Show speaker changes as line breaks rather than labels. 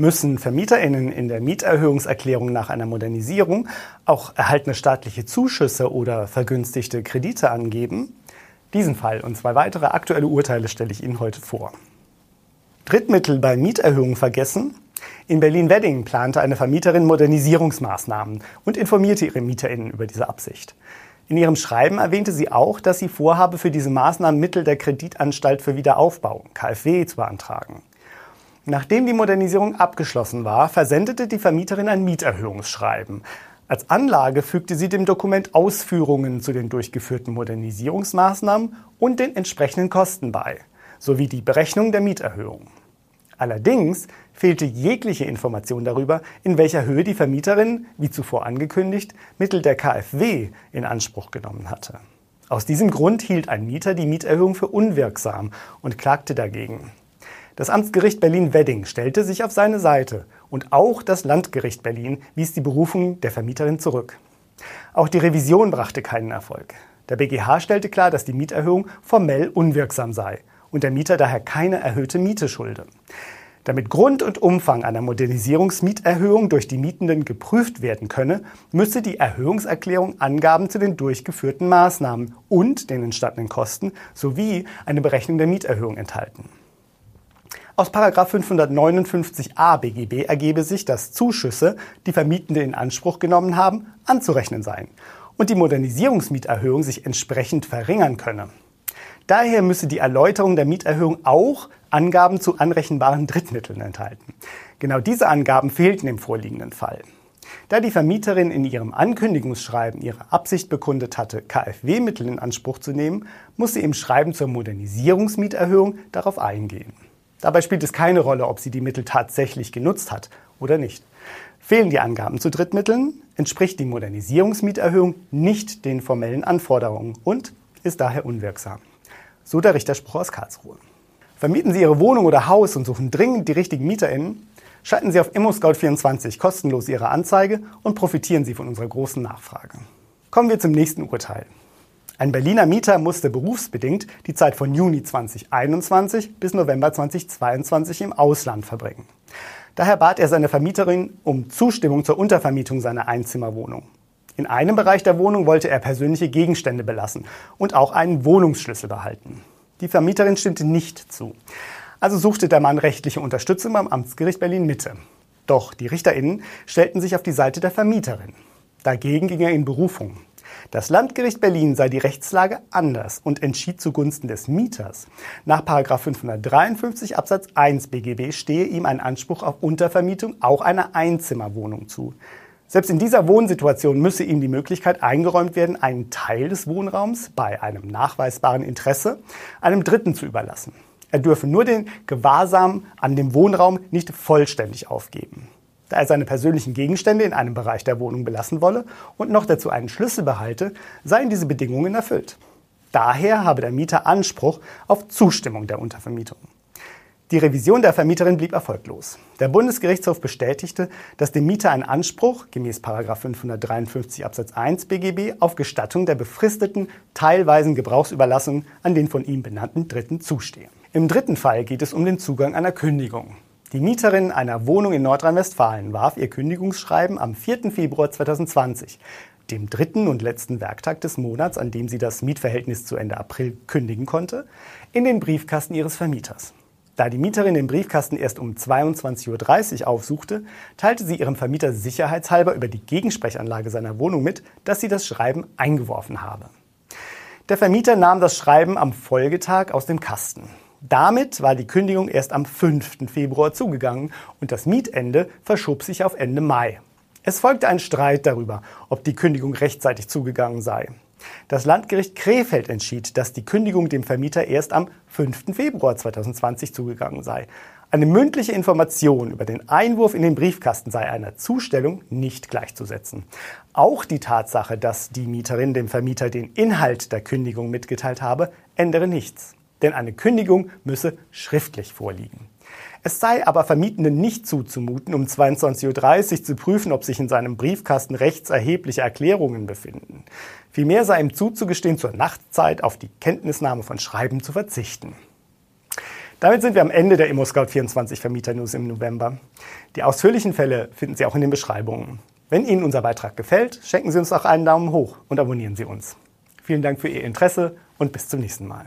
Müssen VermieterInnen in der Mieterhöhungserklärung nach einer Modernisierung auch erhaltene staatliche Zuschüsse oder vergünstigte Kredite angeben? Diesen Fall und zwei weitere aktuelle Urteile stelle ich Ihnen heute vor. Drittmittel bei Mieterhöhungen vergessen? In Berlin-Wedding plante eine Vermieterin Modernisierungsmaßnahmen und informierte ihre MieterInnen über diese Absicht. In ihrem Schreiben erwähnte sie auch, dass sie vorhabe, für diese Maßnahmen Mittel der Kreditanstalt für Wiederaufbau, KfW, zu beantragen. Nachdem die Modernisierung abgeschlossen war, versendete die Vermieterin ein Mieterhöhungsschreiben. Als Anlage fügte sie dem Dokument Ausführungen zu den durchgeführten Modernisierungsmaßnahmen und den entsprechenden Kosten bei, sowie die Berechnung der Mieterhöhung. Allerdings fehlte jegliche Information darüber, in welcher Höhe die Vermieterin, wie zuvor angekündigt, Mittel der KfW in Anspruch genommen hatte. Aus diesem Grund hielt ein Mieter die Mieterhöhung für unwirksam und klagte dagegen. Das Amtsgericht Berlin-Wedding stellte sich auf seine Seite und auch das Landgericht Berlin wies die Berufung der Vermieterin zurück. Auch die Revision brachte keinen Erfolg. Der BGH stellte klar, dass die Mieterhöhung formell unwirksam sei und der Mieter daher keine erhöhte Miete schulde. Damit Grund und Umfang einer Modernisierungsmieterhöhung durch die Mietenden geprüft werden könne, müsse die Erhöhungserklärung Angaben zu den durchgeführten Maßnahmen und den entstandenen Kosten sowie eine Berechnung der Mieterhöhung enthalten. Aus 559a BGB ergebe sich, dass Zuschüsse, die Vermietende in Anspruch genommen haben, anzurechnen seien und die Modernisierungsmieterhöhung sich entsprechend verringern könne. Daher müsse die Erläuterung der Mieterhöhung auch Angaben zu anrechenbaren Drittmitteln enthalten. Genau diese Angaben fehlten im vorliegenden Fall. Da die Vermieterin in ihrem Ankündigungsschreiben ihre Absicht bekundet hatte, KfW-Mittel in Anspruch zu nehmen, muss sie im Schreiben zur Modernisierungsmieterhöhung darauf eingehen. Dabei spielt es keine Rolle, ob sie die Mittel tatsächlich genutzt hat oder nicht. Fehlen die Angaben zu Drittmitteln, entspricht die Modernisierungsmieterhöhung nicht den formellen Anforderungen und ist daher unwirksam. So der Richterspruch aus Karlsruhe. Vermieten Sie Ihre Wohnung oder Haus und suchen dringend die richtigen MieterInnen? Schalten Sie auf ImmoScout24 kostenlos Ihre Anzeige und profitieren Sie von unserer großen Nachfrage. Kommen wir zum nächsten Urteil. Ein Berliner Mieter musste berufsbedingt die Zeit von Juni 2021 bis November 2022 im Ausland verbringen. Daher bat er seine Vermieterin um Zustimmung zur Untervermietung seiner Einzimmerwohnung. In einem Bereich der Wohnung wollte er persönliche Gegenstände belassen und auch einen Wohnungsschlüssel behalten. Die Vermieterin stimmte nicht zu. Also suchte der Mann rechtliche Unterstützung beim Amtsgericht Berlin Mitte. Doch die RichterInnen stellten sich auf die Seite der Vermieterin. Dagegen ging er in Berufung. Das Landgericht Berlin sei die Rechtslage anders und entschied zugunsten des Mieters. Nach 553 Absatz 1 BGB stehe ihm ein Anspruch auf Untervermietung auch einer Einzimmerwohnung zu. Selbst in dieser Wohnsituation müsse ihm die Möglichkeit eingeräumt werden, einen Teil des Wohnraums bei einem nachweisbaren Interesse einem Dritten zu überlassen. Er dürfe nur den Gewahrsam an dem Wohnraum nicht vollständig aufgeben. Da er seine persönlichen Gegenstände in einem Bereich der Wohnung belassen wolle und noch dazu einen Schlüssel behalte, seien diese Bedingungen erfüllt. Daher habe der Mieter Anspruch auf Zustimmung der Untervermietung. Die Revision der Vermieterin blieb erfolglos. Der Bundesgerichtshof bestätigte, dass dem Mieter ein Anspruch gemäß 553 Absatz 1 BGB auf Gestattung der befristeten, teilweisen Gebrauchsüberlassung an den von ihm benannten Dritten zustehe. Im dritten Fall geht es um den Zugang einer Kündigung. Die Mieterin einer Wohnung in Nordrhein-Westfalen warf ihr Kündigungsschreiben am 4. Februar 2020, dem dritten und letzten Werktag des Monats, an dem sie das Mietverhältnis zu Ende April kündigen konnte, in den Briefkasten ihres Vermieters. Da die Mieterin den Briefkasten erst um 22.30 Uhr aufsuchte, teilte sie ihrem Vermieter sicherheitshalber über die Gegensprechanlage seiner Wohnung mit, dass sie das Schreiben eingeworfen habe. Der Vermieter nahm das Schreiben am Folgetag aus dem Kasten. Damit war die Kündigung erst am 5. Februar zugegangen und das Mietende verschob sich auf Ende Mai. Es folgte ein Streit darüber, ob die Kündigung rechtzeitig zugegangen sei. Das Landgericht Krefeld entschied, dass die Kündigung dem Vermieter erst am 5. Februar 2020 zugegangen sei. Eine mündliche Information über den Einwurf in den Briefkasten sei einer Zustellung nicht gleichzusetzen. Auch die Tatsache, dass die Mieterin dem Vermieter den Inhalt der Kündigung mitgeteilt habe, ändere nichts. Denn eine Kündigung müsse schriftlich vorliegen. Es sei aber Vermietenden nicht zuzumuten, um 22.30 Uhr zu prüfen, ob sich in seinem Briefkasten rechts erhebliche Erklärungen befinden. Vielmehr sei ihm zuzugestehen, zur Nachtzeit auf die Kenntnisnahme von Schreiben zu verzichten. Damit sind wir am Ende der ImmoScout24 Vermieter News im November. Die ausführlichen Fälle finden Sie auch in den Beschreibungen. Wenn Ihnen unser Beitrag gefällt, schenken Sie uns auch einen Daumen hoch und abonnieren Sie uns. Vielen Dank für Ihr Interesse und bis zum nächsten Mal.